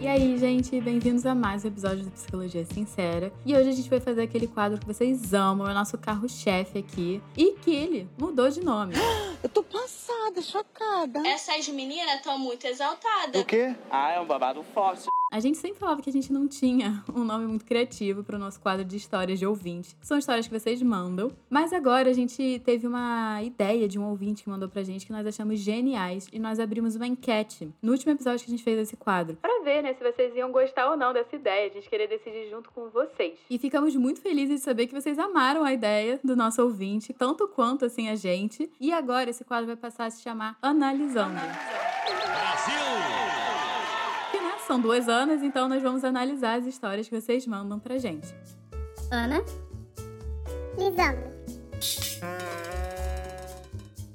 E aí, gente, bem-vindos a mais um episódio do Psicologia Sincera. E hoje a gente vai fazer aquele quadro que vocês amam, é o nosso carro-chefe aqui. E que ele mudou de nome. Eu tô passada, chocada. Essas meninas estão muito exaltadas. O quê? Ah, é um babado forte. A gente sempre falava que a gente não tinha um nome muito criativo para o nosso quadro de histórias de ouvinte, são histórias que vocês mandam. Mas agora a gente teve uma ideia de um ouvinte que mandou pra gente que nós achamos geniais e nós abrimos uma enquete no último episódio que a gente fez desse quadro. Pra ver, né, se vocês iam gostar ou não dessa ideia, a gente queria decidir junto com vocês. E ficamos muito felizes de saber que vocês amaram a ideia do nosso ouvinte, tanto quanto assim a gente. E agora esse quadro vai passar a se chamar Analisando. Né, são duas Anas, então nós vamos analisar as histórias que vocês mandam pra gente. Ana, Lisandro,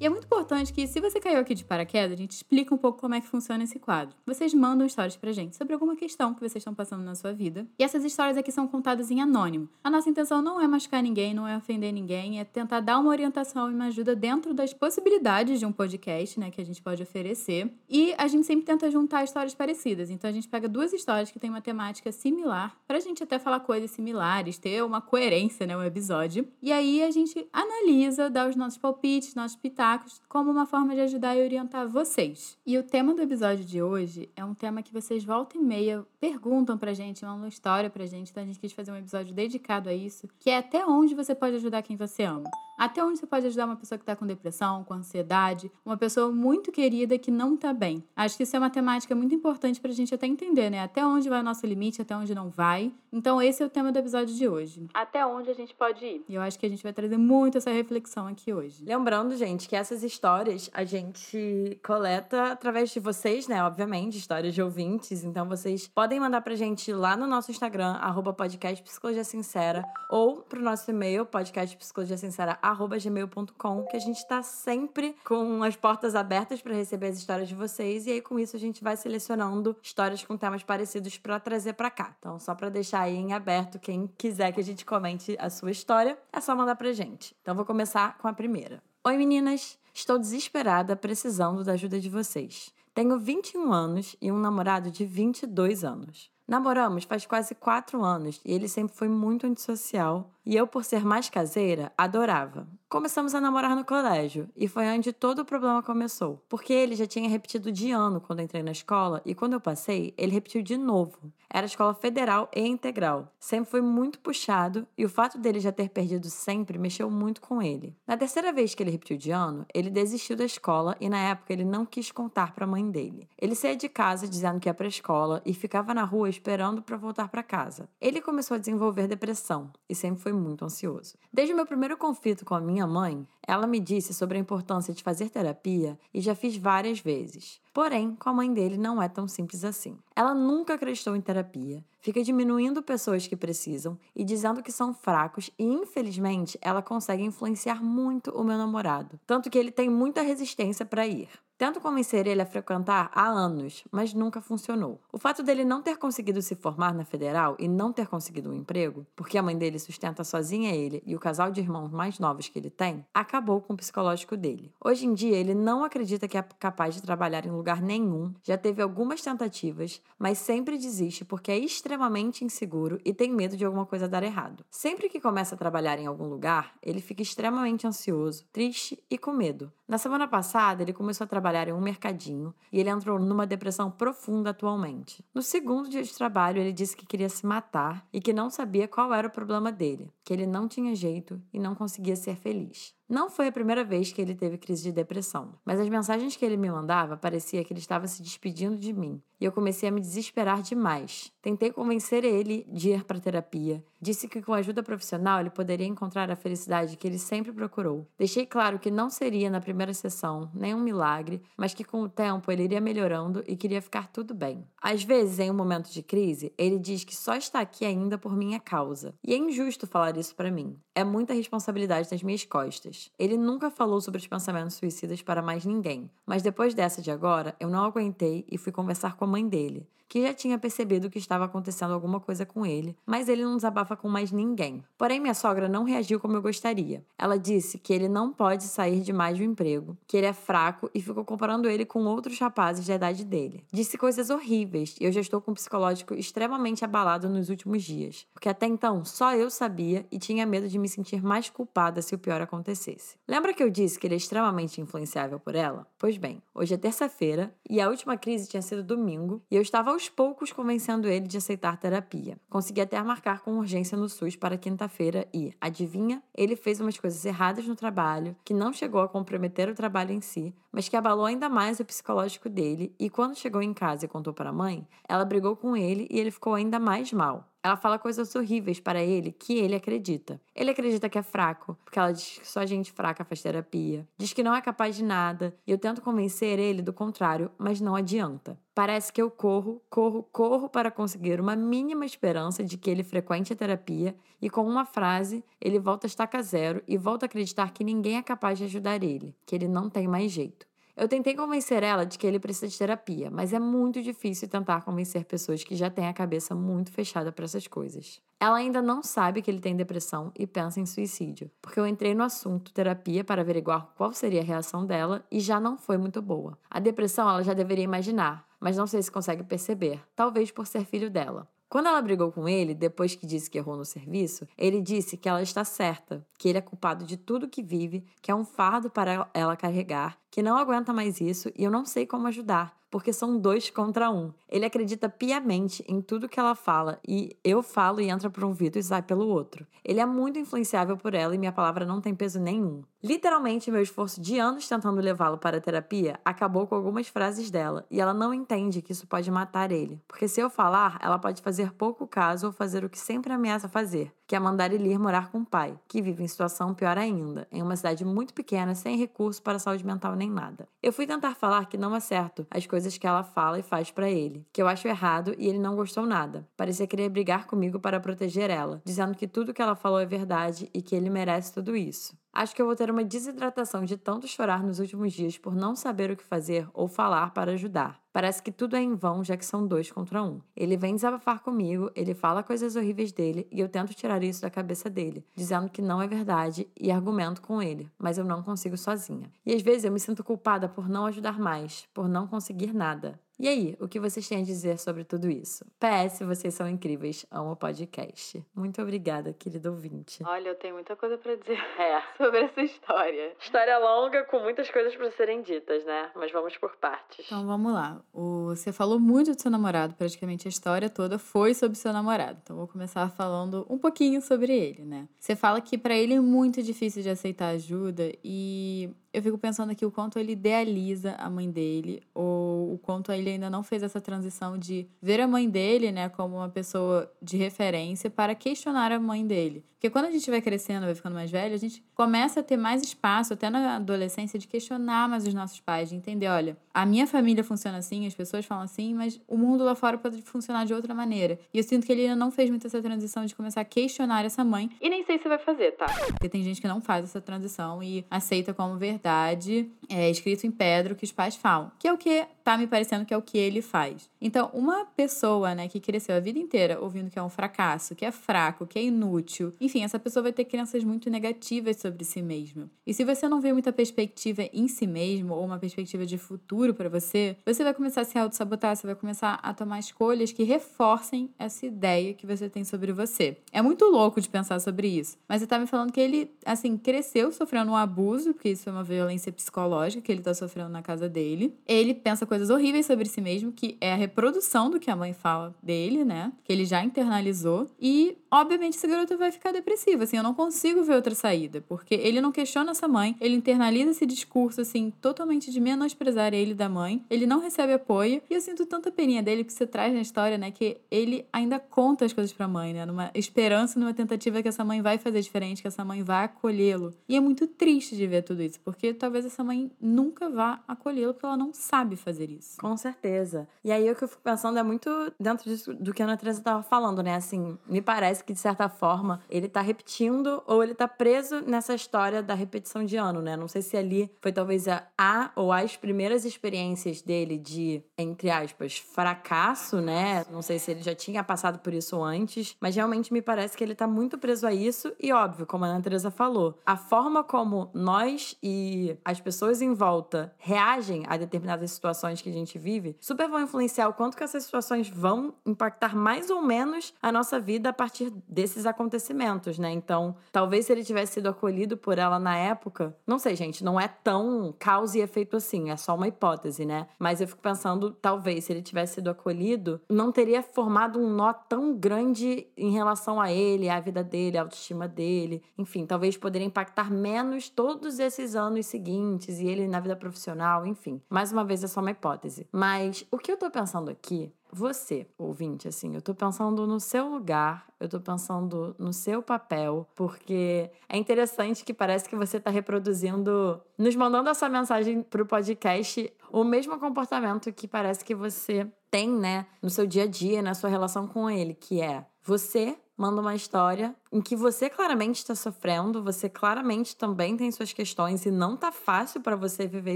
E é muito importante que, se você caiu aqui de paraquedas, a gente explica um pouco como é que funciona esse quadro. Vocês mandam histórias pra gente sobre alguma questão que vocês estão passando na sua vida. E essas histórias aqui são contadas em anônimo. A nossa intenção não é machucar ninguém, não é ofender ninguém, é tentar dar uma orientação e uma ajuda dentro das possibilidades de um podcast, né, que a gente pode oferecer. E a gente sempre tenta juntar histórias parecidas. Então a gente pega duas histórias que têm uma temática similar, pra gente até falar coisas similares, ter uma coerência, né, o episódio. E aí a gente analisa, dá os nossos palpites, nossos pitacos, como uma forma de ajudar e orientar vocês. E o tema do episódio de hoje é um tema que vocês volta e meia perguntam pra gente, mandam história pra gente, então a gente quis fazer um episódio dedicado a isso, que é até onde você pode ajudar quem você ama. Até onde você pode ajudar uma pessoa que tá com depressão, com ansiedade, uma pessoa muito querida que não tá bem. Acho que isso é uma temática muito importante pra gente até entender, né? Até onde vai o nosso limite, até onde não vai. Então esse é o tema do episódio de hoje. Até onde a gente pode ir. E eu acho que a gente vai trazer muito essa reflexão aqui hoje. Lembrando, gente, que essas histórias a gente coleta através de vocês, né? Obviamente, histórias de ouvintes. Então vocês podem mandar pra gente lá no nosso Instagram, arroba podcast Sincera, ou pro nosso e-mail, podcastpsicologiasincera.gmail.com, que a gente tá sempre com as portas abertas pra receber as histórias de vocês. E aí, com isso, a gente vai selecionando histórias com temas parecidos pra trazer pra cá. Então, só pra deixar aí em aberto, quem quiser que a gente comente a sua história, é só mandar pra gente. Então, vou começar com a primeira. Oi, meninas! Estou desesperada, precisando da ajuda de vocês. Tenho 21 anos e um namorado de 22 anos. Namoramos faz quase 4 anos e ele sempre foi muito antissocial e eu, por ser mais caseira, adorava. Começamos a namorar no colégio e foi onde todo o problema começou, porque ele já tinha repetido de ano quando entrei na escola e quando eu passei, ele repetiu de novo. Era escola federal e integral. Sempre foi muito puxado e o fato dele já ter perdido sempre mexeu muito com ele. Na terceira vez que ele repetiu de ano, ele desistiu da escola e na época ele não quis contar para a mãe dele. Ele saía de casa dizendo que ia para a escola e ficava na rua esperando para voltar para casa. Ele começou a desenvolver depressão e sempre foi muito ansioso. Desde o meu primeiro conflito com a minha mãe, ela me disse sobre a importância de fazer terapia e já fiz várias vezes. Porém, com a mãe dele não é tão simples assim. Ela nunca acreditou em terapia, fica diminuindo pessoas que precisam e dizendo que são fracos, e infelizmente ela consegue influenciar muito o meu namorado, tanto que ele tem muita resistência para ir. Tento convencer ele a frequentar há anos, mas nunca funcionou. O fato dele não ter conseguido se formar na federal e não ter conseguido um emprego, porque a mãe dele sustenta sozinha ele e o casal de irmãos mais novos que ele tem, acabou com o psicológico dele. Hoje em dia, ele não acredita que é capaz de trabalhar em lugar nenhum, já teve algumas tentativas, mas sempre desiste porque é extremamente inseguro e tem medo de alguma coisa dar errado. Sempre que começa a trabalhar em algum lugar, ele fica extremamente ansioso, triste e com medo. Na semana passada, ele começou a trabalhar em um mercadinho e ele entrou numa depressão profunda atualmente. No segundo dia de trabalho, ele disse que queria se matar e que não sabia qual era o problema dele, que ele não tinha jeito e não conseguia ser feliz. Não foi a primeira vez que ele teve crise de depressão, mas as mensagens que ele me mandava parecia que ele estava se despedindo de mim. E eu comecei a me desesperar demais. Tentei convencer ele de ir para terapia. Disse que com ajuda profissional ele poderia encontrar a felicidade que ele sempre procurou. Deixei claro que não seria na primeira sessão, nem um milagre, mas que com o tempo ele iria melhorando e queria ficar tudo bem. Às vezes, em um momento de crise, ele diz que só está aqui ainda por minha causa. E é injusto falar isso para mim. É muita responsabilidade nas minhas costas. Ele nunca falou sobre os pensamentos suicidas para mais ninguém, mas depois dessa de agora, eu não aguentei e fui conversar com a mãe dele, que já tinha percebido que estava acontecendo alguma coisa com ele, mas ele não desabafa com mais ninguém. Porém, minha sogra não reagiu como eu gostaria. Ela disse que ele não pode sair de mais do emprego, que ele é fraco e ficou comparando ele com outros rapazes da idade dele. Disse coisas horríveis e eu já estou com um psicológico extremamente abalado nos últimos dias, porque até então só eu sabia e tinha medo de me sentir mais culpada se o pior acontecesse. Lembra que eu disse que ele é extremamente influenciável por ela? Pois bem, hoje é terça-feira e a última crise tinha sido domingo e eu estava aos poucos convencendo ele de aceitar terapia. Consegui até marcar com urgência no SUS para quinta-feira e, adivinha, ele fez umas coisas erradas no trabalho, que não chegou a comprometer o trabalho em si, mas que abalou ainda mais o psicológico dele e quando chegou em casa e contou para a mãe, ela brigou com ele e ele ficou ainda mais mal. Ela fala coisas horríveis para ele que ele acredita. Ele acredita que é fraco, porque ela diz que só gente fraca faz terapia. Diz que não é capaz de nada, e eu tento convencer ele do contrário, mas não adianta. Parece que eu corro, corro, corro para conseguir uma mínima esperança de que ele frequente a terapia e com uma frase ele volta a estaca zero e volta a acreditar que ninguém é capaz de ajudar ele, que ele não tem mais jeito. Eu tentei convencer ela de que ele precisa de terapia, mas é muito difícil tentar convencer pessoas que já têm a cabeça muito fechada para essas coisas. Ela ainda não sabe que ele tem depressão e pensa em suicídio, porque eu entrei no assunto terapia para averiguar qual seria a reação dela e já não foi muito boa. A depressão ela já deveria imaginar, mas não sei se consegue perceber, talvez por ser filho dela. Quando ela brigou com ele, depois que disse que errou no serviço, ele disse que ela está certa, que ele é culpado de tudo que vive, que é um fardo para ela carregar, que não aguenta mais isso e eu não sei como ajudar porque são dois contra um. Ele acredita piamente em tudo que ela fala e eu falo e entra por um vidro e sai pelo outro. Ele é muito influenciável por ela e minha palavra não tem peso nenhum. Literalmente, meu esforço de anos tentando levá-lo para a terapia acabou com algumas frases dela e ela não entende que isso pode matar ele. Porque se eu falar, ela pode fazer pouco caso ou fazer o que sempre ameaça fazer, que é mandar ele ir morar com o pai, que vive em situação pior ainda, em uma cidade muito pequena, sem recurso para saúde mental nem nada. Eu fui tentar falar que não é certo as coisas que ela fala e faz para ele, que eu acho errado e ele não gostou nada. Parecia querer brigar comigo para proteger ela, dizendo que tudo que ela falou é verdade e que ele merece tudo isso. Acho que eu vou ter uma desidratação de tanto chorar nos últimos dias por não saber o que fazer ou falar para ajudar. Parece que tudo é em vão, já que são dois contra um. Ele vem desabafar comigo, ele fala coisas horríveis dele e eu tento tirar isso da cabeça dele, dizendo que não é verdade e argumento com ele, mas eu não consigo sozinha. E às vezes eu me sinto culpada por não ajudar mais, por não conseguir nada. E aí, o que vocês têm a dizer sobre tudo isso? PS, vocês são incríveis, amo o podcast. Muito obrigada, querido ouvinte. Olha, eu tenho muita coisa para dizer é. sobre essa história. História longa com muitas coisas para serem ditas, né? Mas vamos por partes. Então vamos lá. O... Você falou muito do seu namorado, praticamente a história toda foi sobre seu namorado. Então vou começar falando um pouquinho sobre ele, né? Você fala que para ele é muito difícil de aceitar ajuda e eu fico pensando aqui o quanto ele idealiza a mãe dele, ou o quanto ele ainda não fez essa transição de ver a mãe dele, né, como uma pessoa de referência para questionar a mãe dele. Porque quando a gente vai crescendo, vai ficando mais velho, a gente começa a ter mais espaço, até na adolescência, de questionar mais os nossos pais, de entender, olha, a minha família funciona assim, as pessoas falam assim, mas o mundo lá fora pode funcionar de outra maneira. E eu sinto que ele ainda não fez muito essa transição de começar a questionar essa mãe. E nem sei se vai fazer, tá? Porque tem gente que não faz essa transição e aceita como verdade, é, escrito em pedra, o que os pais falam. Que é o que tá me parecendo que é o que ele faz. Então, uma pessoa, né, que cresceu a vida inteira ouvindo que é um fracasso, que é fraco, que é inútil, enfim, essa pessoa vai ter crenças muito negativas sobre si mesma. E se você não vê muita perspectiva em si mesmo ou uma perspectiva de futuro para você, você vai começar a se auto-sabotar, você vai começar a tomar escolhas que reforcem essa ideia que você tem sobre você. É muito louco de pensar sobre isso, mas você tá me falando que ele, assim, cresceu sofrendo um abuso, porque isso é uma violência psicológica que ele tá sofrendo na casa dele. Ele pensa coisas horríveis sobre si mesmo, que é a reprodução do que a mãe fala dele, né? Que ele já internalizou. E, obviamente, esse garoto vai ficar depressivo. Assim, eu não consigo ver outra saída, porque ele não questiona essa mãe, ele internaliza esse discurso, assim, totalmente de menosprezar ele da mãe. Ele não recebe apoio. E eu sinto tanta peninha dele que você traz na história, né? Que ele ainda conta as coisas pra mãe, né? Numa esperança, numa tentativa que essa mãe vai fazer diferente, que essa mãe vai acolhê-lo. E é muito triste de ver tudo isso, porque talvez essa mãe nunca vá acolhê-lo, porque ela não sabe fazer isso. Com certeza. E aí o que eu fico pensando é muito dentro disso do que a Ana Teresa tava falando, né? Assim, me parece que de certa forma ele tá repetindo ou ele tá preso nessa história da repetição de ano, né? Não sei se ali foi talvez a, a ou as primeiras experiências dele de, entre aspas, fracasso, né? Não sei se ele já tinha passado por isso antes, mas realmente me parece que ele tá muito preso a isso e óbvio, como a Ana Teresa falou, a forma como nós e as pessoas em volta reagem a determinadas situações que a gente vive, super vão influenciar o quanto que essas situações vão impactar mais ou menos a nossa vida a partir desses acontecimentos, né? Então, talvez se ele tivesse sido acolhido por ela na época, não sei, gente, não é tão causa e efeito assim, é só uma hipótese, né? Mas eu fico pensando, talvez se ele tivesse sido acolhido, não teria formado um nó tão grande em relação a ele, à vida dele, à autoestima dele. Enfim, talvez poderia impactar menos todos esses anos seguintes e ele na vida profissional, enfim. Mais uma vez é só uma hipótese. Mas o que eu tô pensando aqui você, ouvinte, assim, eu tô pensando no seu lugar, eu tô pensando no seu papel, porque é interessante que parece que você tá reproduzindo, nos mandando essa mensagem pro podcast, o mesmo comportamento que parece que você tem, né, no seu dia a dia, na sua relação com ele, que é você manda uma história em que você claramente está sofrendo, você claramente também tem suas questões e não tá fácil para você viver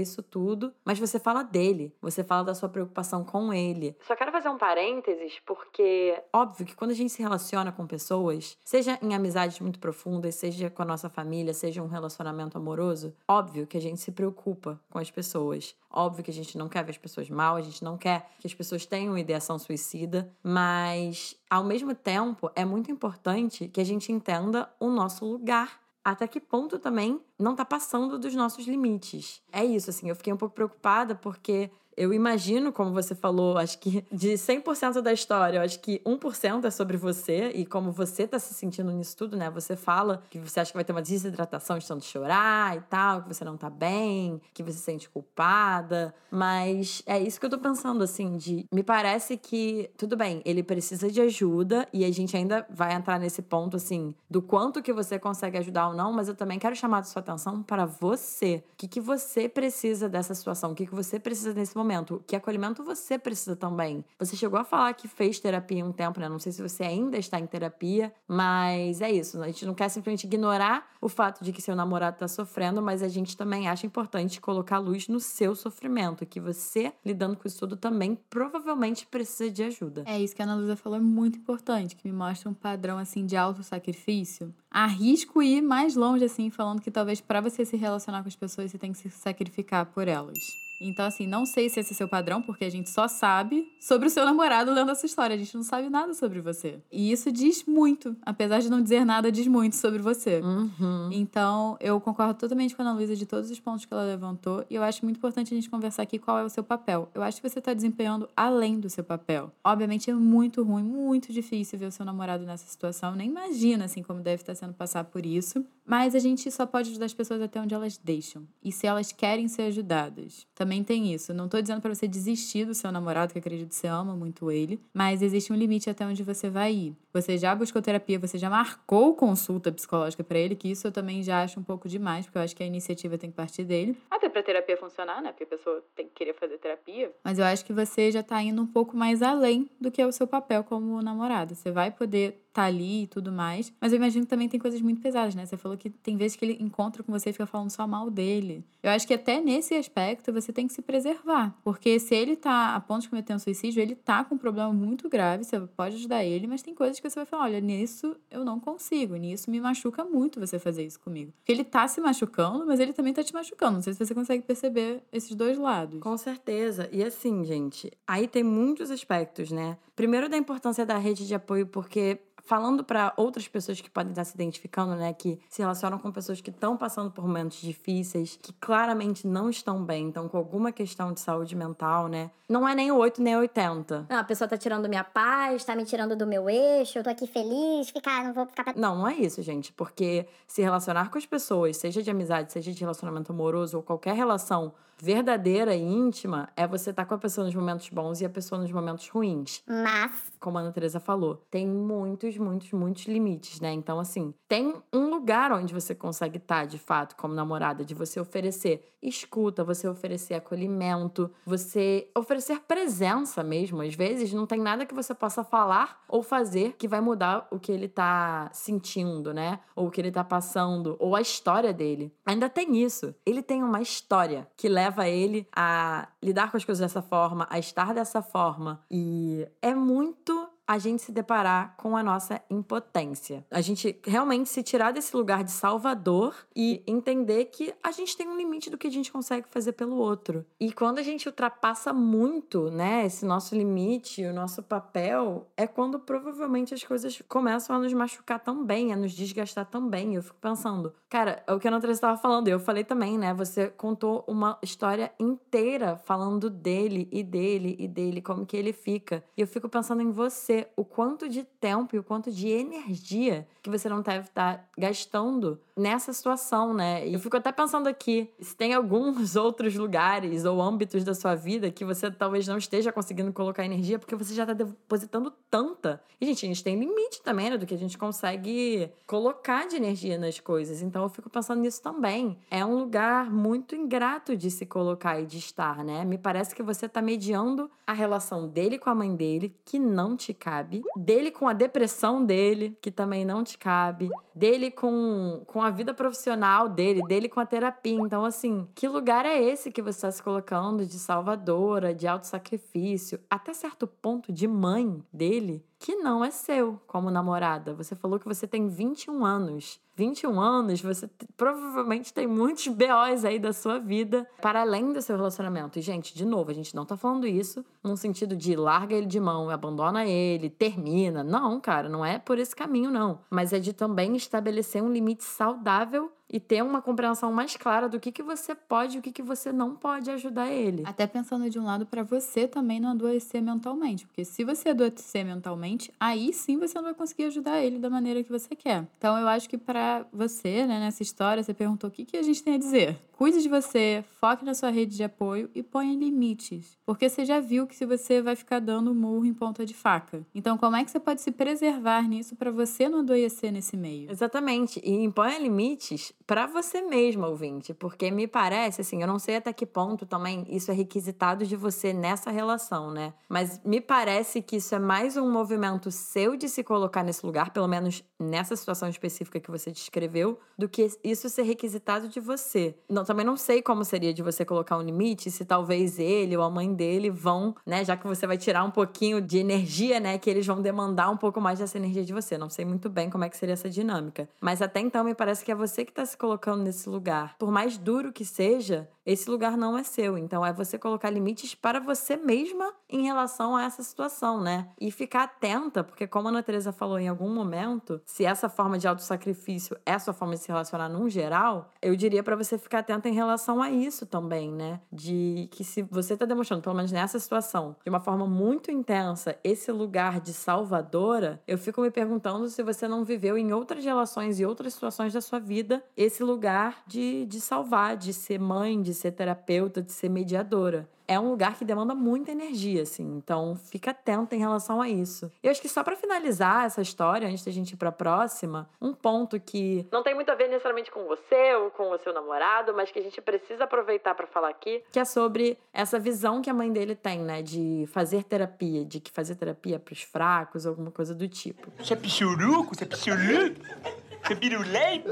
isso tudo, mas você fala dele, você fala da sua preocupação com ele. Só quero fazer um parênteses porque óbvio que quando a gente se relaciona com pessoas, seja em amizades muito profundas, seja com a nossa família, seja um relacionamento amoroso, óbvio que a gente se preocupa com as pessoas. Óbvio que a gente não quer ver as pessoas mal, a gente não quer que as pessoas tenham ideação suicida, mas ao mesmo tempo é muito importante que a gente entenda o nosso lugar. Até que ponto também não tá passando dos nossos limites. É isso, assim, eu fiquei um pouco preocupada porque eu imagino, como você falou, acho que de 100% da história, eu acho que 1% é sobre você e como você tá se sentindo nisso tudo, né? Você fala que você acha que vai ter uma desidratação de tanto chorar e tal, que você não tá bem, que você se sente culpada, mas é isso que eu tô pensando, assim, de me parece que, tudo bem, ele precisa de ajuda e a gente ainda vai entrar nesse ponto, assim, do quanto que você consegue ajudar ou não, mas eu também quero chamar a sua atenção para você. O que, que você precisa dessa situação? O que, que você precisa nesse momento? Que acolhimento você precisa também? Você chegou a falar que fez terapia um tempo, né? Não sei se você ainda está em terapia, mas é isso. A gente não quer simplesmente ignorar o fato de que seu namorado está sofrendo, mas a gente também acha importante colocar luz no seu sofrimento, que você, lidando com isso tudo, também provavelmente precisa de ajuda. É isso que a Ana Luísa falou, é muito importante, que me mostra um padrão assim de auto-sacrifício. Arrisco ir mais longe, assim, falando que talvez para você se relacionar com as pessoas, você tem que se sacrificar por elas. Então, assim, não sei se esse é seu padrão, porque a gente só sabe sobre o seu namorado lendo essa história. A gente não sabe nada sobre você. E isso diz muito. Apesar de não dizer nada, diz muito sobre você. Uhum. Então, eu concordo totalmente com a Ana Luísa de todos os pontos que ela levantou. E eu acho muito importante a gente conversar aqui qual é o seu papel. Eu acho que você está desempenhando além do seu papel. Obviamente, é muito ruim, muito difícil ver o seu namorado nessa situação. Nem imagina, assim, como deve estar sendo passar por isso. Mas a gente só pode ajudar as pessoas até onde elas deixam. E se elas querem ser ajudadas. Também tem isso. Não tô dizendo para você desistir do seu namorado, que acredito que você ama muito ele. Mas existe um limite até onde você vai ir. Você já buscou terapia, você já marcou consulta psicológica para ele, que isso eu também já acho um pouco demais, porque eu acho que a iniciativa tem que partir dele. Até pra terapia funcionar, né? Porque a pessoa tem que querer fazer terapia. Mas eu acho que você já tá indo um pouco mais além do que é o seu papel como namorado. Você vai poder tá ali e tudo mais. Mas eu imagino que também tem coisas muito pesadas, né? Você falou que tem vezes que ele encontra com você e fica falando só mal dele. Eu acho que até nesse aspecto você tem que se preservar. Porque se ele tá a ponto de cometer um suicídio, ele tá com um problema muito grave, você pode ajudar ele, mas tem coisas que você vai falar: olha, nisso eu não consigo, nisso me machuca muito você fazer isso comigo. Porque ele tá se machucando, mas ele também tá te machucando. Não sei se você consegue perceber esses dois lados. Com certeza. E assim, gente, aí tem muitos aspectos, né? Primeiro da importância da rede de apoio, porque falando para outras pessoas que podem estar se identificando, né, que se relacionam com pessoas que estão passando por momentos difíceis, que claramente não estão bem, então com alguma questão de saúde mental, né? Não é nem o 8 nem o 80. Não, a pessoa tá tirando minha paz, tá me tirando do meu eixo, eu tô aqui feliz, ficar, não vou ficar pra... Não, não é isso, gente, porque se relacionar com as pessoas, seja de amizade, seja de relacionamento amoroso ou qualquer relação verdadeira e íntima, é você estar com a pessoa nos momentos bons e a pessoa nos momentos ruins. Mas, Como a Ana Teresa falou, tem muitos, muitos, muitos limites, né? Então, assim, tem um lugar onde você consegue estar, de fato, como namorada, de você oferecer escuta, você oferecer acolhimento, você oferecer presença mesmo. Às vezes, não tem nada que você possa falar ou fazer que vai mudar o que ele tá sentindo, né? Ou o que ele tá passando, ou a história dele. Ainda tem isso. Ele tem uma história que leva ele a lidar com as coisas dessa forma, a estar dessa forma. E é muito a gente se deparar com a nossa impotência. A gente realmente se tirar desse lugar de salvador e entender que a gente tem um limite do que a gente consegue fazer pelo outro. E quando a gente ultrapassa muito, né, esse nosso limite, o nosso papel, é quando provavelmente as coisas começam a nos machucar também, a nos desgastar também. Eu fico pensando, cara, é o que a Natália estava falando, eu falei também, né? Você contou uma história inteira falando dele e dele e dele, como que ele fica. E eu fico pensando em você, o quanto de tempo e o quanto de energia que você não deve estar gastando nessa situação, né? Eu fico até pensando aqui, se tem alguns outros lugares ou âmbitos da sua vida que você talvez não esteja conseguindo colocar energia porque você já tá depositando tanta. E, gente, a gente tem limite também, né? Do que a gente consegue colocar de energia nas coisas. Então eu fico pensando nisso também. É um lugar muito ingrato de se colocar e de estar, né? Me parece que você tá mediando a relação dele com a mãe dele, que não te cabe, dele com a depressão dele, que também não te cabe, dele com, com a vida profissional dele, dele com a terapia. Então, assim, que lugar é esse que você está se colocando de salvadora, de autossacrifício, até certo ponto de mãe dele, que não é seu como namorada? Você falou que você tem 21 anos. 21 anos, você provavelmente tem muitos BOs aí da sua vida para além do seu relacionamento. E, gente, de novo, a gente não tá falando isso num sentido de larga ele de mão, abandona ele, termina. Não, cara, não é por esse caminho, não. Mas é de também estabelecer um limite saudável e ter uma compreensão mais clara do que, que você pode e o que, que você não pode ajudar ele. Até pensando de um lado para você também não adoecer mentalmente, porque se você adoecer mentalmente, aí sim você não vai conseguir ajudar ele da maneira que você quer. Então eu acho que para você, né, nessa história, você perguntou o que, que a gente tem a dizer. Cuide de você, foque na sua rede de apoio e ponha limites. Porque você já viu que se você vai ficar dando murro em ponta de faca. Então, como é que você pode se preservar nisso para você não adoecer nesse meio? Exatamente. E imponha limites para você mesmo, ouvinte. Porque me parece, assim, eu não sei até que ponto também isso é requisitado de você nessa relação, né? Mas me parece que isso é mais um movimento seu de se colocar nesse lugar, pelo menos nessa situação específica que você descreveu, do que isso ser requisitado de você. Não, também não sei como seria de você colocar um limite, se talvez ele ou a mãe dele vão, né? Já que você vai tirar um pouquinho de energia, né? Que eles vão demandar um pouco mais dessa energia de você. Não sei muito bem como é que seria essa dinâmica. Mas até então me parece que é você que tá se colocando nesse lugar. Por mais duro que seja, esse lugar não é seu. Então é você colocar limites para você mesma em relação a essa situação, né? E ficar atenta, porque como a Ana Teresa falou em algum momento, se essa forma de autossacrifício é sua forma de se relacionar num geral, eu diria para você ficar atenta em relação a isso também, né? De que se você tá demonstrando, pelo menos nessa situação, de uma forma muito intensa, esse lugar de salvadora, eu fico me perguntando se você não viveu em outras relações e outras situações da sua vida esse lugar de, de salvar, de ser mãe, de ser terapeuta, de ser mediadora é um lugar que demanda muita energia, assim. Então, fica atenta em relação a isso. Eu acho que só para finalizar essa história, antes da gente ir pra próxima, um ponto que não tem muito a ver necessariamente com você ou com o seu namorado, mas que a gente precisa aproveitar para falar aqui, que é sobre essa visão que a mãe dele tem, né, de fazer terapia, de que fazer terapia é pros fracos, alguma coisa do tipo. Você é pichuruco? Você é pichuruco? Pirulento?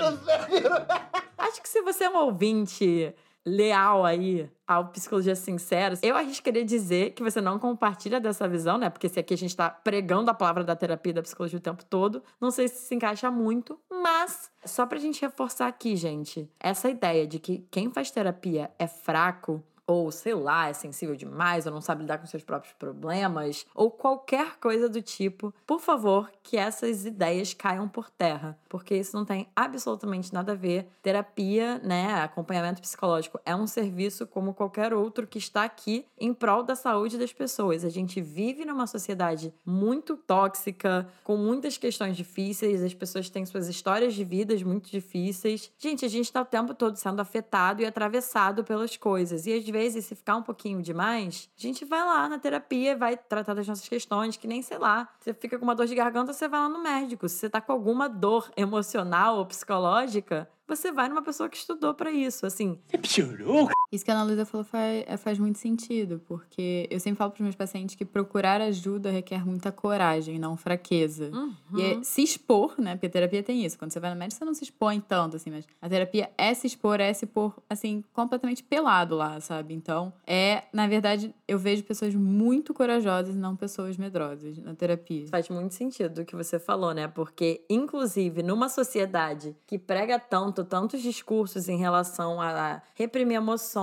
Acho que se você é um ouvinte leal aí ao Psicologia Sincera, eu arriscaria dizer que você não compartilha dessa visão, né? Porque se aqui a gente tá pregando a palavra da terapia e da psicologia o tempo todo, não sei se se encaixa muito, mas só pra gente reforçar aqui, gente, essa ideia de que quem faz terapia é fraco ou sei lá, é sensível demais, ou não sabe lidar com seus próprios problemas, ou qualquer coisa do tipo, por favor, que essas ideias caiam por terra, porque isso não tem absolutamente nada a ver. Terapia, né, acompanhamento psicológico é um serviço como qualquer outro que está aqui em prol da saúde das pessoas. A gente vive numa sociedade muito tóxica, com muitas questões difíceis, as pessoas têm suas histórias de vidas muito difíceis. Gente, a gente está o tempo todo sendo afetado e atravessado pelas coisas. E às vezes, se ficar um pouquinho demais, a gente vai lá na terapia, vai tratar das nossas questões, que nem sei lá. Você fica com uma dor de garganta, você vai lá no médico. Se você tá com alguma dor emocional ou psicológica, você vai numa pessoa que estudou para isso, assim. Você piorou? Isso que a Ana Luísa falou faz, faz muito sentido, porque eu sempre falo para os meus pacientes que procurar ajuda requer muita coragem, não fraqueza. Uhum. E é se expor, né? Porque a terapia tem isso. Quando você vai no médico, você não se expõe tanto, assim, mas a terapia é se expor, é se pôr, assim, completamente pelado lá, sabe? Então, é, na verdade, eu vejo pessoas muito corajosas, não pessoas medrosas na terapia. Faz muito sentido o que você falou, né? Porque, inclusive, numa sociedade que prega tanto, tantos discursos em relação a reprimir emoções,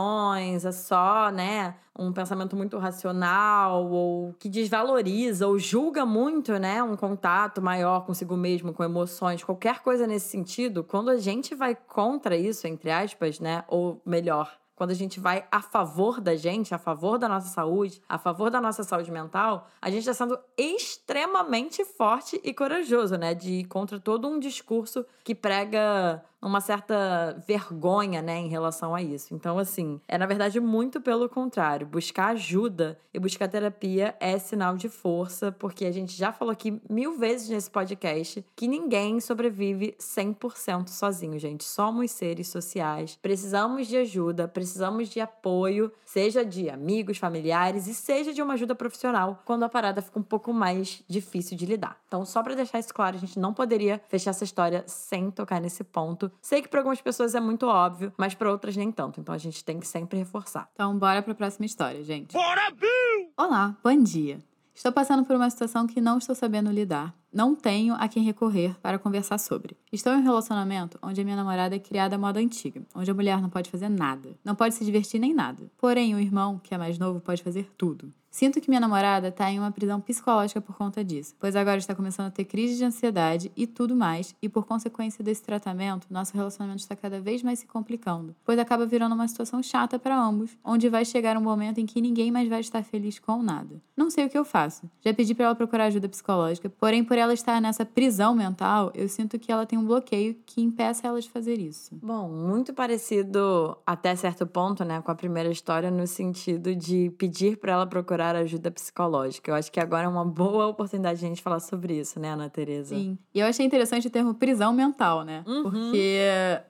a só, né, um pensamento muito racional, ou que desvaloriza, ou julga muito, né, um contato maior consigo mesmo, com emoções, qualquer coisa nesse sentido, quando a gente vai contra isso, entre aspas, né, ou melhor, quando a gente vai a favor da gente, a favor da nossa saúde, a favor da nossa saúde mental, a gente está sendo extremamente forte e corajoso, né? De ir contra todo um discurso que prega uma certa vergonha, né, em relação a isso. Então, assim, é na verdade muito pelo contrário. Buscar ajuda e buscar terapia é sinal de força, porque a gente já falou aqui mil vezes nesse podcast que ninguém sobrevive 100% sozinho, gente. Somos seres sociais, precisamos de ajuda, precisamos de apoio, seja de amigos, familiares e seja de uma ajuda profissional, quando a parada fica um pouco mais difícil de lidar. Então, só para deixar isso claro, a gente não poderia fechar essa história sem tocar nesse ponto. Sei que para algumas pessoas é muito óbvio, mas para outras nem tanto. Então a gente tem que sempre reforçar. Então, bora para a próxima história, gente. Bora, Bill! Olá, bom dia. Estou passando por uma situação que não estou sabendo lidar. Não tenho a quem recorrer para conversar sobre. Estou em um relacionamento onde a minha namorada é criada à moda antiga, onde a mulher não pode fazer nada, não pode se divertir nem nada. Porém, o irmão, que é mais novo, pode fazer tudo. Sinto que minha namorada está em uma prisão psicológica por conta disso, pois agora está começando a ter crise de ansiedade e tudo mais, e por consequência desse tratamento, nosso relacionamento está cada vez mais se complicando, pois acaba virando uma situação chata para ambos, onde vai chegar um momento em que ninguém mais vai estar feliz com nada. Não sei o que eu faço. Já pedi para ela procurar ajuda psicológica, porém, por ela estar nessa prisão mental, eu sinto que ela tem um bloqueio que impeça ela de fazer isso. Bom, muito parecido até certo ponto, né, com a primeira história, no sentido de pedir para ela procurar ajuda psicológica. Eu acho que agora é uma boa oportunidade de a gente falar sobre isso, né, Ana Tereza? Sim. E eu achei interessante o termo prisão mental, né? Uhum. Porque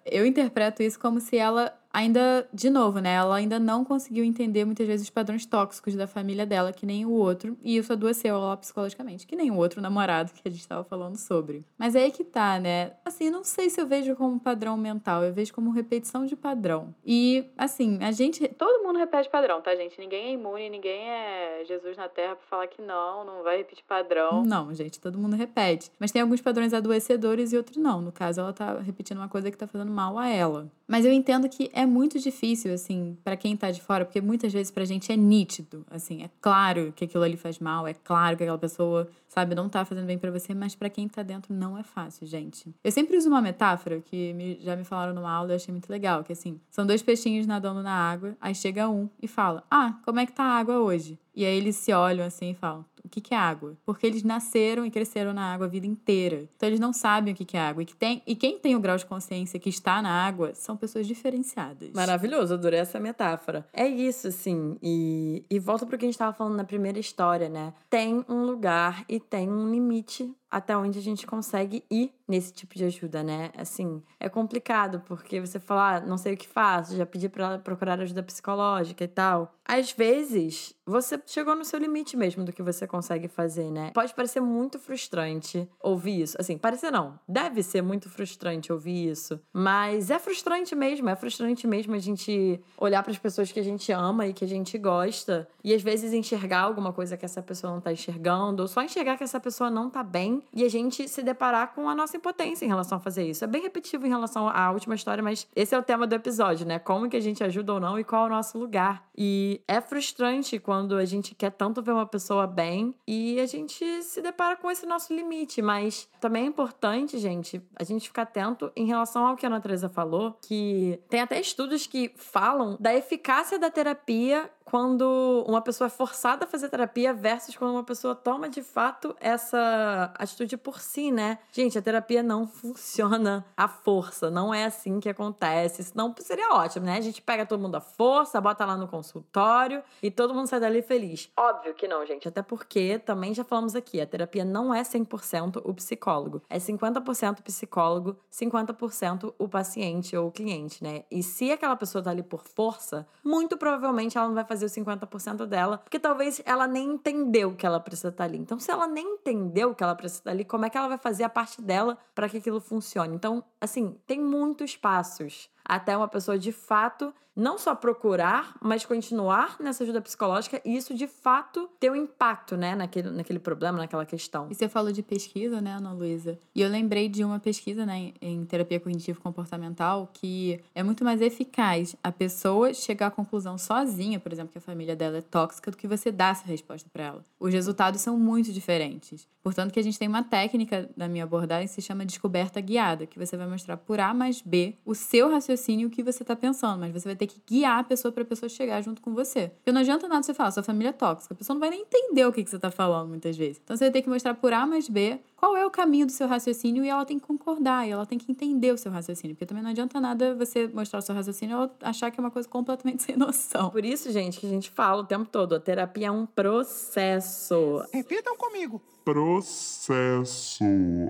eu interpreto isso como se ela ainda, de novo, né? Ela ainda não conseguiu entender muitas vezes os padrões tóxicos da família dela, que nem o outro, e isso adoeceu ela psicologicamente, que nem o outro namorado que a gente estava falando sobre. Mas é aí que tá, né? Assim, não sei se eu vejo como padrão mental, eu vejo como repetição de padrão. E, assim, a gente. Todo mundo repete padrão, tá, gente? Ninguém é imune, ninguém é Jesus na Terra pra falar que não, não vai repetir padrão. Não, gente, todo mundo repete. Mas tem alguns padrões adoecedores e outros não. No caso, ela tá repetindo uma coisa que tá fazendo mal a ela. Mas eu entendo que é muito difícil, assim, para quem tá de fora, porque muitas vezes pra gente é nítido, assim, é claro que aquilo ali faz mal, é claro que aquela pessoa, sabe, não tá fazendo bem para você, mas para quem tá dentro não é fácil, gente. Eu sempre uso uma metáfora que me, já me falaram numa aula e eu achei muito legal, que assim, são dois peixinhos nadando na água, aí chega um e fala: "Ah, como é que tá a água hoje?" E aí eles se olham assim e falam: o que, que é água? Porque eles nasceram e cresceram na água a vida inteira. Então eles não sabem o que, que é água. E, que tem, e quem tem o grau de consciência que está na água são pessoas diferenciadas. Maravilhoso, adorei essa metáfora. É isso, assim. E, e volta pro que a gente estava falando na primeira história, né? Tem um lugar e tem um limite até onde a gente consegue ir nesse tipo de ajuda, né? Assim, é complicado porque você fala, ah, não sei o que faço, já pedi para procurar ajuda psicológica e tal. Às vezes, você chegou no seu limite mesmo do que você consegue fazer, né? Pode parecer muito frustrante ouvir isso. Assim, parecer não. Deve ser muito frustrante ouvir isso, mas é frustrante mesmo, é frustrante mesmo a gente olhar para as pessoas que a gente ama e que a gente gosta e às vezes enxergar alguma coisa que essa pessoa não tá enxergando, ou só enxergar que essa pessoa não tá bem e a gente se deparar com a nossa impotência em relação a fazer isso. É bem repetitivo em relação à última história, mas esse é o tema do episódio, né? Como que a gente ajuda ou não e qual é o nosso lugar. E é frustrante quando a gente quer tanto ver uma pessoa bem e a gente se depara com esse nosso limite, mas também é importante, gente, a gente ficar atento em relação ao que a Ana Teresa falou, que tem até estudos que falam da eficácia da terapia quando uma pessoa é forçada a fazer terapia versus quando uma pessoa toma de fato essa atitude por si, né? Gente, a terapia não funciona à força, não é assim que acontece. Senão seria ótimo, né? A gente pega todo mundo à força, bota lá no consultório e todo mundo sai dali feliz. Óbvio que não, gente, até porque também já falamos aqui, a terapia não é 100% o psicólogo. É 50% psicólogo, 50% o paciente ou o cliente, né? E se aquela pessoa tá ali por força, muito provavelmente ela não vai fazer os 50% dela, porque talvez ela nem entendeu que ela precisa estar ali. Então, se ela nem entendeu que ela precisa estar ali, como é que ela vai fazer a parte dela para que aquilo funcione? Então, assim, tem muitos passos até uma pessoa de fato não só procurar, mas continuar nessa ajuda psicológica e isso de fato ter um impacto, né, naquele, naquele problema, naquela questão. E você falou de pesquisa, né, Ana Luísa? E eu lembrei de uma pesquisa, né, em terapia cognitivo-comportamental que é muito mais eficaz a pessoa chegar à conclusão sozinha, por exemplo, que a família dela é tóxica, do que você dar essa resposta para ela. Os resultados são muito diferentes. Portanto, que a gente tem uma técnica da minha abordagem que se chama descoberta guiada, que você vai mostrar por A mais B o seu raciocínio o que você está pensando, mas você vai ter que guiar a pessoa para a pessoa chegar junto com você. Porque não adianta nada você falar, sua família é tóxica, a pessoa não vai nem entender o que, que você está falando muitas vezes. Então você vai ter que mostrar por A mais B qual é o caminho do seu raciocínio e ela tem que concordar, e ela tem que entender o seu raciocínio, porque também não adianta nada você mostrar o seu raciocínio e ela achar que é uma coisa completamente sem noção. Por isso, gente, que a gente fala o tempo todo, a terapia é um processo. Repitam comigo. Processo.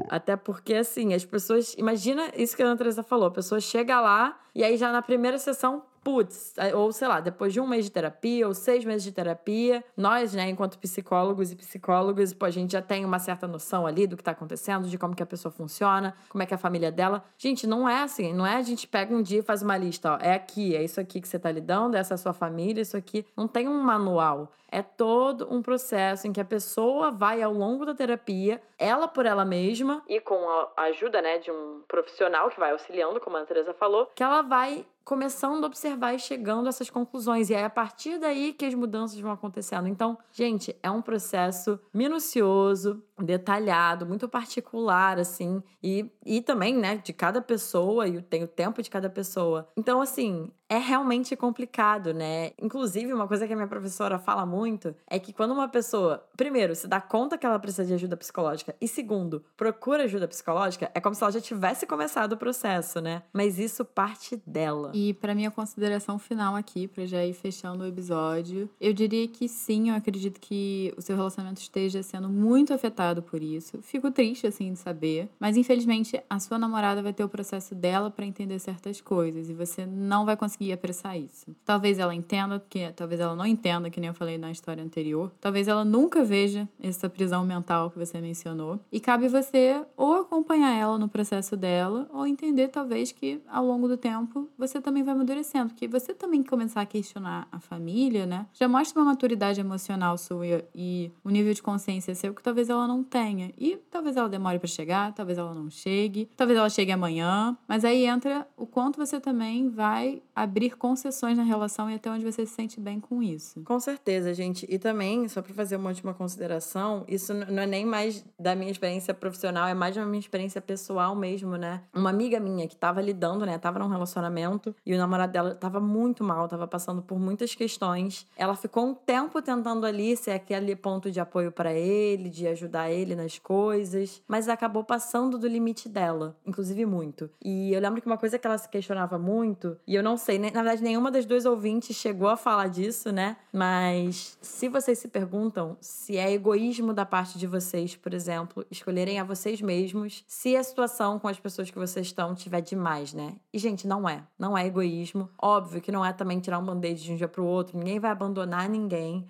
Até porque, assim, as pessoas. Imagina isso que a Ana Teresa falou: a pessoa chega lá e aí já na primeira sessão putz, ou sei lá, depois de um mês de terapia ou seis meses de terapia, nós, né, enquanto psicólogos e psicólogas, a gente já tem uma certa noção ali do que tá acontecendo, de como que a pessoa funciona, como é que é a família dela. Gente, não é assim, não é a gente pega um dia e faz uma lista, ó, é aqui, é isso aqui que você tá lidando, essa é a sua família, isso aqui. Não tem um manual. É todo um processo em que a pessoa vai ao longo da terapia, ela por ela mesma, e com a ajuda, né, de um profissional que vai auxiliando, como a Teresa falou, que ela vai começando a observar e chegando a essas conclusões. E é a partir daí que as mudanças vão acontecendo. Então, gente, é um processo minucioso, detalhado, muito particular, assim, e, e também, né, de cada pessoa, e tem o tempo de cada pessoa. Então, assim, é realmente complicado, né? Inclusive, uma coisa que a minha professora fala muito é que quando uma pessoa, primeiro, se dá conta que ela precisa de ajuda psicológica, e segundo, procura ajuda psicológica, é como se ela já tivesse começado o processo, né? Mas isso parte dela. E para minha consideração final aqui, para já ir fechando o episódio, eu diria que sim, eu acredito que o seu relacionamento esteja sendo muito afetado por isso. Fico triste assim de saber, mas infelizmente a sua namorada vai ter o processo dela para entender certas coisas e você não vai conseguir apressar isso. Talvez ela entenda, que talvez ela não entenda, que nem eu falei na história anterior. Talvez ela nunca veja essa prisão mental que você mencionou. E cabe você ou acompanhar ela no processo dela, ou entender talvez que ao longo do tempo você também vai amadurecendo, porque você também começar a questionar a família, né? Já mostra uma maturidade emocional sua e um nível de consciência seu que talvez ela não tenha. E talvez ela demore para chegar, talvez ela não chegue, talvez ela chegue amanhã, mas aí entra o quanto você também vai abrir concessões na relação e até onde você se sente bem com isso. Com certeza, gente. E também, só para fazer uma última consideração, isso não é nem mais da minha experiência profissional, é mais da minha experiência pessoal mesmo, né? Uma amiga minha que tava lidando, né, tava num relacionamento e o namorado dela tava muito mal, tava passando por muitas questões. Ela ficou um tempo tentando ali ser aquele ponto de apoio para ele, de ajudar ele nas coisas, mas acabou passando do limite dela, inclusive muito. E eu lembro que uma coisa que ela se questionava muito, e eu não sei, na verdade, nenhuma das duas ouvintes chegou a falar disso, né? Mas se vocês se perguntam se é egoísmo da parte de vocês, por exemplo, escolherem a vocês mesmos, se a situação com as pessoas que vocês estão tiver demais, né? E, gente, não é. Não é egoísmo. Óbvio que não é também tirar um band-aid de um dia pro outro, ninguém vai abandonar ninguém.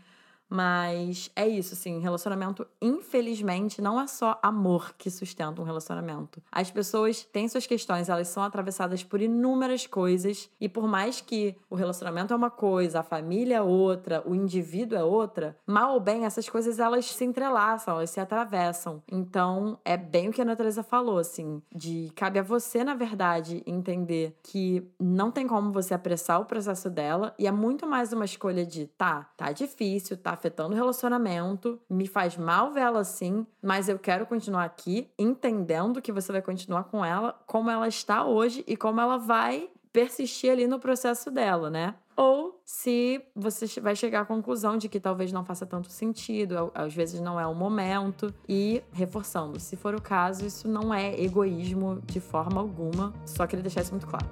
Mas é isso, assim, relacionamento, infelizmente, não é só amor que sustenta um relacionamento. As pessoas têm suas questões, elas são atravessadas por inúmeras coisas, e por mais que o relacionamento é uma coisa, a família é outra, o indivíduo é outra, mal ou bem, essas coisas elas se entrelaçam, elas se atravessam. Então, é bem o que a Natureza falou, assim, de cabe a você, na verdade, entender que não tem como você apressar o processo dela, e é muito mais uma escolha de, tá, tá difícil, tá afetando o relacionamento, me faz mal ver ela assim, mas eu quero continuar aqui, entendendo que você vai continuar com ela como ela está hoje e como ela vai persistir ali no processo dela, né? Ou se você vai chegar à conclusão de que talvez não faça tanto sentido, às vezes não é o momento, e reforçando, se for o caso, isso não é egoísmo de forma alguma, só queria deixar isso muito claro.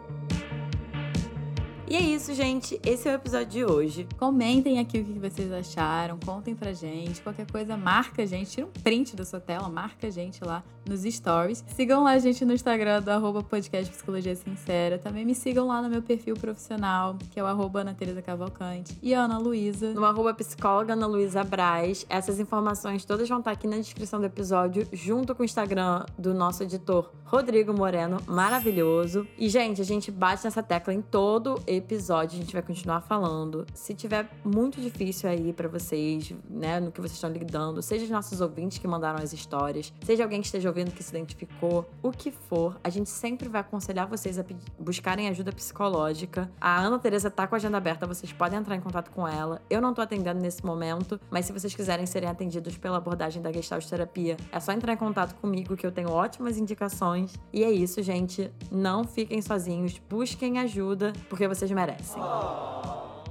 E é isso, gente. Esse é o episódio de hoje. Comentem aqui o que vocês acharam, contem pra gente. Qualquer coisa, marca a gente, tira um print da sua tela, marca a gente lá nos stories. Sigam lá a gente no Instagram do arroba podcast Psicologia Sincera. Também me sigam lá no meu perfil profissional, que é o arroba Ana Teresa Cavalcante. E Ana Luísa. No arroba psicóloga Ana Luísa Braz. Essas informações todas vão estar aqui na descrição do episódio, junto com o Instagram do nosso editor Rodrigo Moreno, maravilhoso. E, gente, a gente bate nessa tecla em todo episódio episódio a gente vai continuar falando. Se tiver muito difícil aí para vocês, né, no que vocês estão lidando, seja os nossos ouvintes que mandaram as histórias, seja alguém que esteja ouvindo que se identificou, o que for, a gente sempre vai aconselhar vocês a buscarem ajuda psicológica. A Ana Teresa tá com a agenda aberta, vocês podem entrar em contato com ela. Eu não tô atendendo nesse momento, mas se vocês quiserem serem atendidos pela abordagem da Gestalt Terapia, é só entrar em contato comigo que eu tenho ótimas indicações. E é isso, gente. Não fiquem sozinhos, busquem ajuda, porque merecem.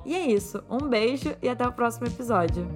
E é isso. Um beijo e até o próximo episódio.